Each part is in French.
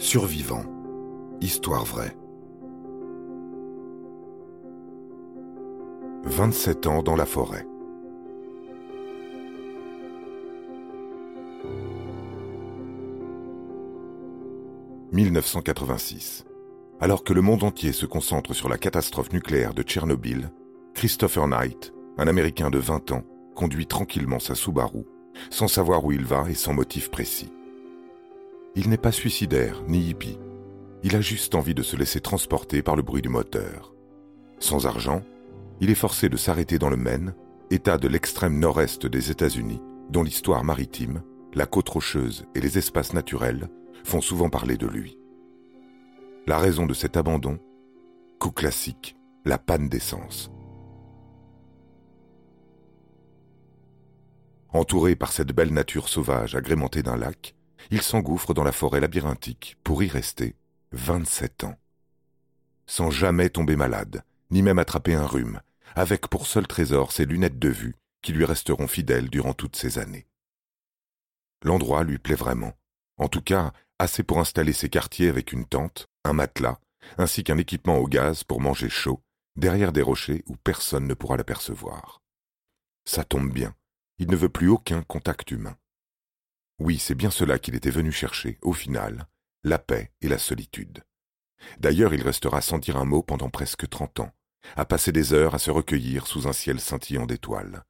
Survivant. Histoire vraie. 27 ans dans la forêt. « 1986. Alors que le monde entier se concentre sur la catastrophe nucléaire de Tchernobyl, Christopher Knight, un Américain de 20 ans, conduit tranquillement sa Subaru, sans savoir où il va et sans motif précis. Il n'est pas suicidaire ni hippie. Il a juste envie de se laisser transporter par le bruit du moteur. Sans argent, il est forcé de s'arrêter dans le Maine, état de l'extrême nord-est des États-Unis, dont l'histoire maritime, la côte rocheuse et les espaces naturels font souvent parler de lui. La raison de cet abandon Coup classique, la panne d'essence. Entouré par cette belle nature sauvage agrémentée d'un lac, il s'engouffre dans la forêt labyrinthique pour y rester 27 ans. Sans jamais tomber malade, ni même attraper un rhume, avec pour seul trésor ses lunettes de vue qui lui resteront fidèles durant toutes ces années. L'endroit lui plaît vraiment, en tout cas assez pour installer ses quartiers avec une tente, un matelas, ainsi qu'un équipement au gaz pour manger chaud, derrière des rochers où personne ne pourra l'apercevoir. Ça tombe bien, il ne veut plus aucun contact humain. Oui, c'est bien cela qu'il était venu chercher, au final, la paix et la solitude. D'ailleurs, il restera sans dire un mot pendant presque trente ans, à passer des heures à se recueillir sous un ciel scintillant d'étoiles.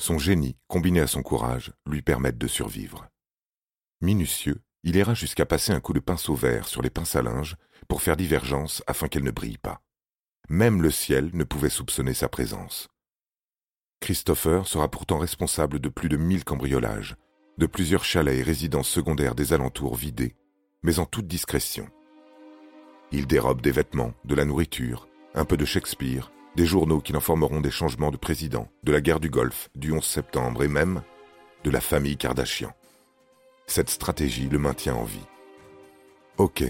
Son génie, combiné à son courage, lui permettent de survivre. Minutieux, il ira jusqu'à passer un coup de pinceau vert sur les pinces à linge pour faire divergence afin qu'elles ne brillent pas. Même le ciel ne pouvait soupçonner sa présence. Christopher sera pourtant responsable de plus de mille cambriolages, de plusieurs chalets et résidences secondaires des alentours vidés, mais en toute discrétion. Il dérobe des vêtements, de la nourriture, un peu de Shakespeare, des journaux qui informeront des changements de président, de la guerre du Golfe, du 11 septembre et même de la famille Kardashian. Cette stratégie le maintient en vie. Ok,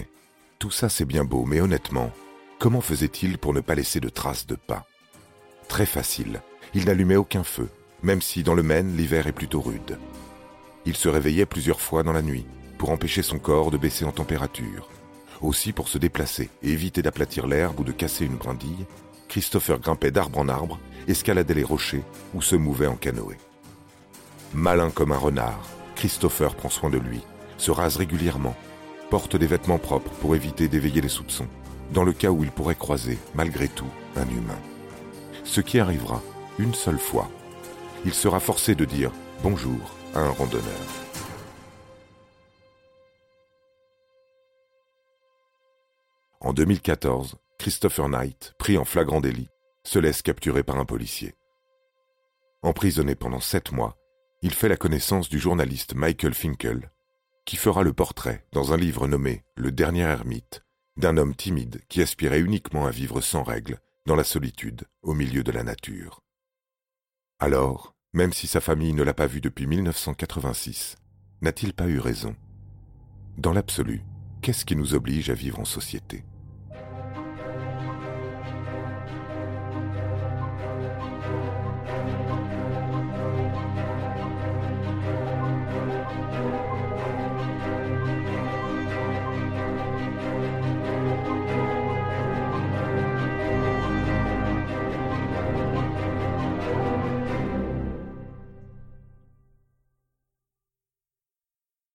tout ça c'est bien beau, mais honnêtement, comment faisait-il pour ne pas laisser de traces de pas? Très facile, il n'allumait aucun feu, même si dans le Maine l'hiver est plutôt rude. Il se réveillait plusieurs fois dans la nuit pour empêcher son corps de baisser en température. Aussi pour se déplacer et éviter d'aplatir l'herbe ou de casser une brindille, Christopher grimpait d'arbre en arbre, escaladait les rochers ou se mouvait en canoë. Malin comme un renard, Christopher prend soin de lui, se rase régulièrement, porte des vêtements propres pour éviter d'éveiller les soupçons, dans le cas où il pourrait croiser, malgré tout, un humain. Ce qui arrivera une seule fois. Il sera forcé de dire bonjour un randonneur. En 2014, Christopher Knight, pris en flagrant délit, se laisse capturer par un policier. Emprisonné pendant sept mois, il fait la connaissance du journaliste Michael Finkel, qui fera le portrait, dans un livre nommé Le dernier ermite, d'un homme timide qui aspirait uniquement à vivre sans règles, dans la solitude, au milieu de la nature. Alors, même si sa famille ne l'a pas vu depuis 1986, n'a-t-il pas eu raison? Dans l'absolu, qu'est-ce qui nous oblige à vivre en société?